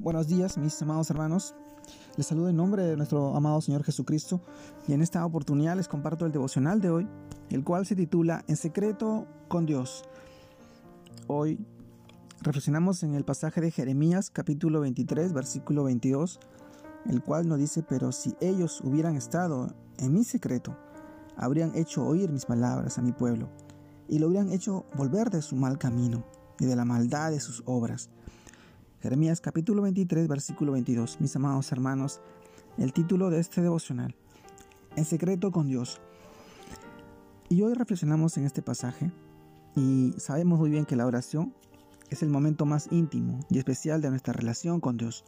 Buenos días, mis amados hermanos. Les saludo en nombre de nuestro amado Señor Jesucristo y en esta oportunidad les comparto el devocional de hoy, el cual se titula En secreto con Dios. Hoy reflexionamos en el pasaje de Jeremías capítulo 23, versículo 22, el cual nos dice, pero si ellos hubieran estado en mi secreto, habrían hecho oír mis palabras a mi pueblo y lo hubieran hecho volver de su mal camino y de la maldad de sus obras Jeremías capítulo 23, versículo 22. Mis amados hermanos, el título de este devocional, En secreto con Dios. Y hoy reflexionamos en este pasaje y sabemos muy bien que la oración es el momento más íntimo y especial de nuestra relación con Dios.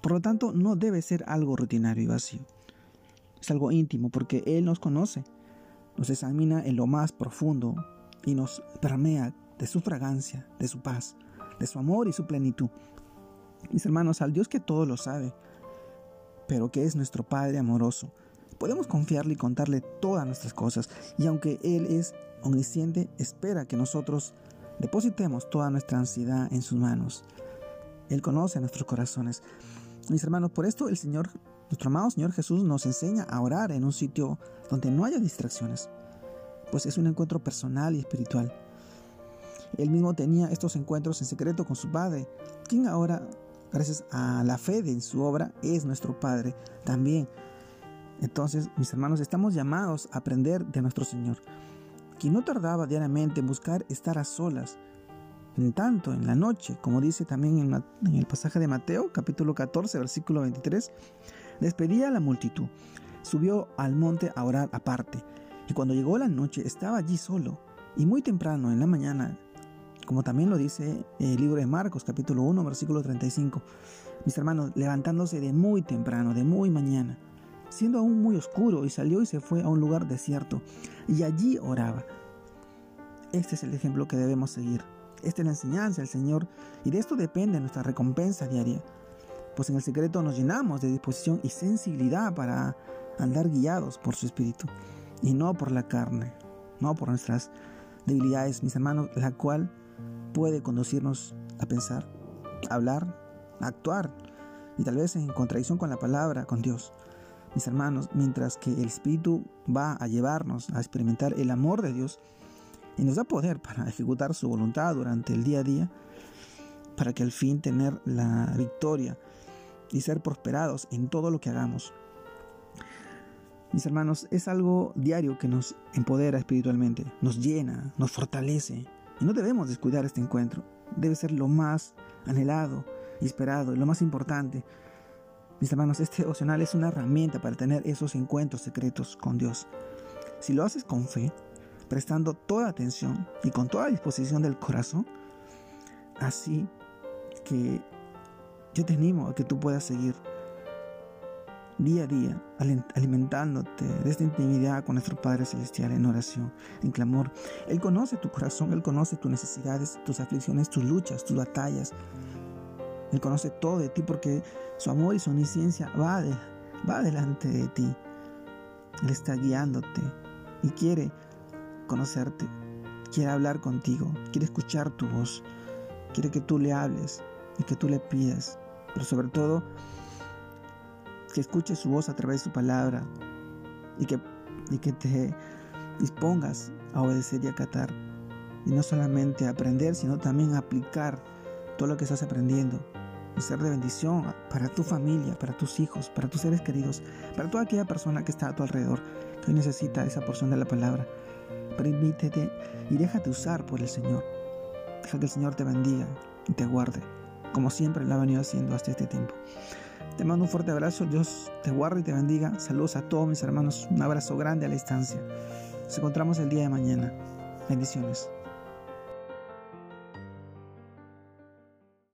Por lo tanto, no debe ser algo rutinario y vacío. Es algo íntimo porque Él nos conoce, nos examina en lo más profundo y nos permea de su fragancia, de su paz de su amor y su plenitud. Mis hermanos, al Dios que todo lo sabe, pero que es nuestro Padre amoroso, podemos confiarle y contarle todas nuestras cosas, y aunque Él es omnisciente, espera que nosotros depositemos toda nuestra ansiedad en sus manos. Él conoce nuestros corazones. Mis hermanos, por esto el Señor, nuestro amado Señor Jesús, nos enseña a orar en un sitio donde no haya distracciones, pues es un encuentro personal y espiritual. Él mismo tenía estos encuentros en secreto con su Padre, quien ahora, gracias a la fe de su obra, es nuestro Padre también. Entonces, mis hermanos, estamos llamados a aprender de nuestro Señor, quien no tardaba diariamente en buscar estar a solas, en tanto en la noche, como dice también en, en el pasaje de Mateo, capítulo 14, versículo 23, despedía a la multitud, subió al monte a orar aparte, y cuando llegó la noche estaba allí solo, y muy temprano en la mañana como también lo dice el libro de Marcos capítulo 1 versículo 35. Mis hermanos, levantándose de muy temprano, de muy mañana, siendo aún muy oscuro, y salió y se fue a un lugar desierto, y allí oraba. Este es el ejemplo que debemos seguir. Esta es la enseñanza del Señor, y de esto depende nuestra recompensa diaria, pues en el secreto nos llenamos de disposición y sensibilidad para andar guiados por su Espíritu, y no por la carne, no por nuestras debilidades, mis hermanos, la cual puede conducirnos a pensar, a hablar, a actuar y tal vez en contradicción con la palabra, con Dios. Mis hermanos, mientras que el Espíritu va a llevarnos a experimentar el amor de Dios y nos da poder para ejecutar su voluntad durante el día a día, para que al fin tener la victoria y ser prosperados en todo lo que hagamos. Mis hermanos, es algo diario que nos empodera espiritualmente, nos llena, nos fortalece, y no debemos descuidar este encuentro. Debe ser lo más anhelado y esperado y lo más importante. Mis hermanos, este devocional es una herramienta para tener esos encuentros secretos con Dios. Si lo haces con fe, prestando toda atención y con toda disposición del corazón, así que yo te animo a que tú puedas seguir día a día, alimentándote de esta intimidad con nuestro Padre Celestial en oración, en clamor. Él conoce tu corazón, Él conoce tus necesidades, tus aflicciones, tus luchas, tus batallas. Él conoce todo de ti porque su amor y su omnisciencia va, va delante de ti. Él está guiándote y quiere conocerte, quiere hablar contigo, quiere escuchar tu voz, quiere que tú le hables y que tú le pidas, pero sobre todo que escuches su voz a través de su palabra y que, y que te dispongas a obedecer y acatar. Y no solamente aprender, sino también aplicar todo lo que estás aprendiendo y ser de bendición para tu familia, para tus hijos, para tus seres queridos, para toda aquella persona que está a tu alrededor, que hoy necesita esa porción de la palabra. Permítete y déjate usar por el Señor. Deja que el Señor te bendiga y te guarde, como siempre lo ha venido haciendo hasta este tiempo. Te mando un fuerte abrazo, Dios te guarde y te bendiga. Saludos a todos mis hermanos, un abrazo grande a la distancia. Nos encontramos el día de mañana. Bendiciones.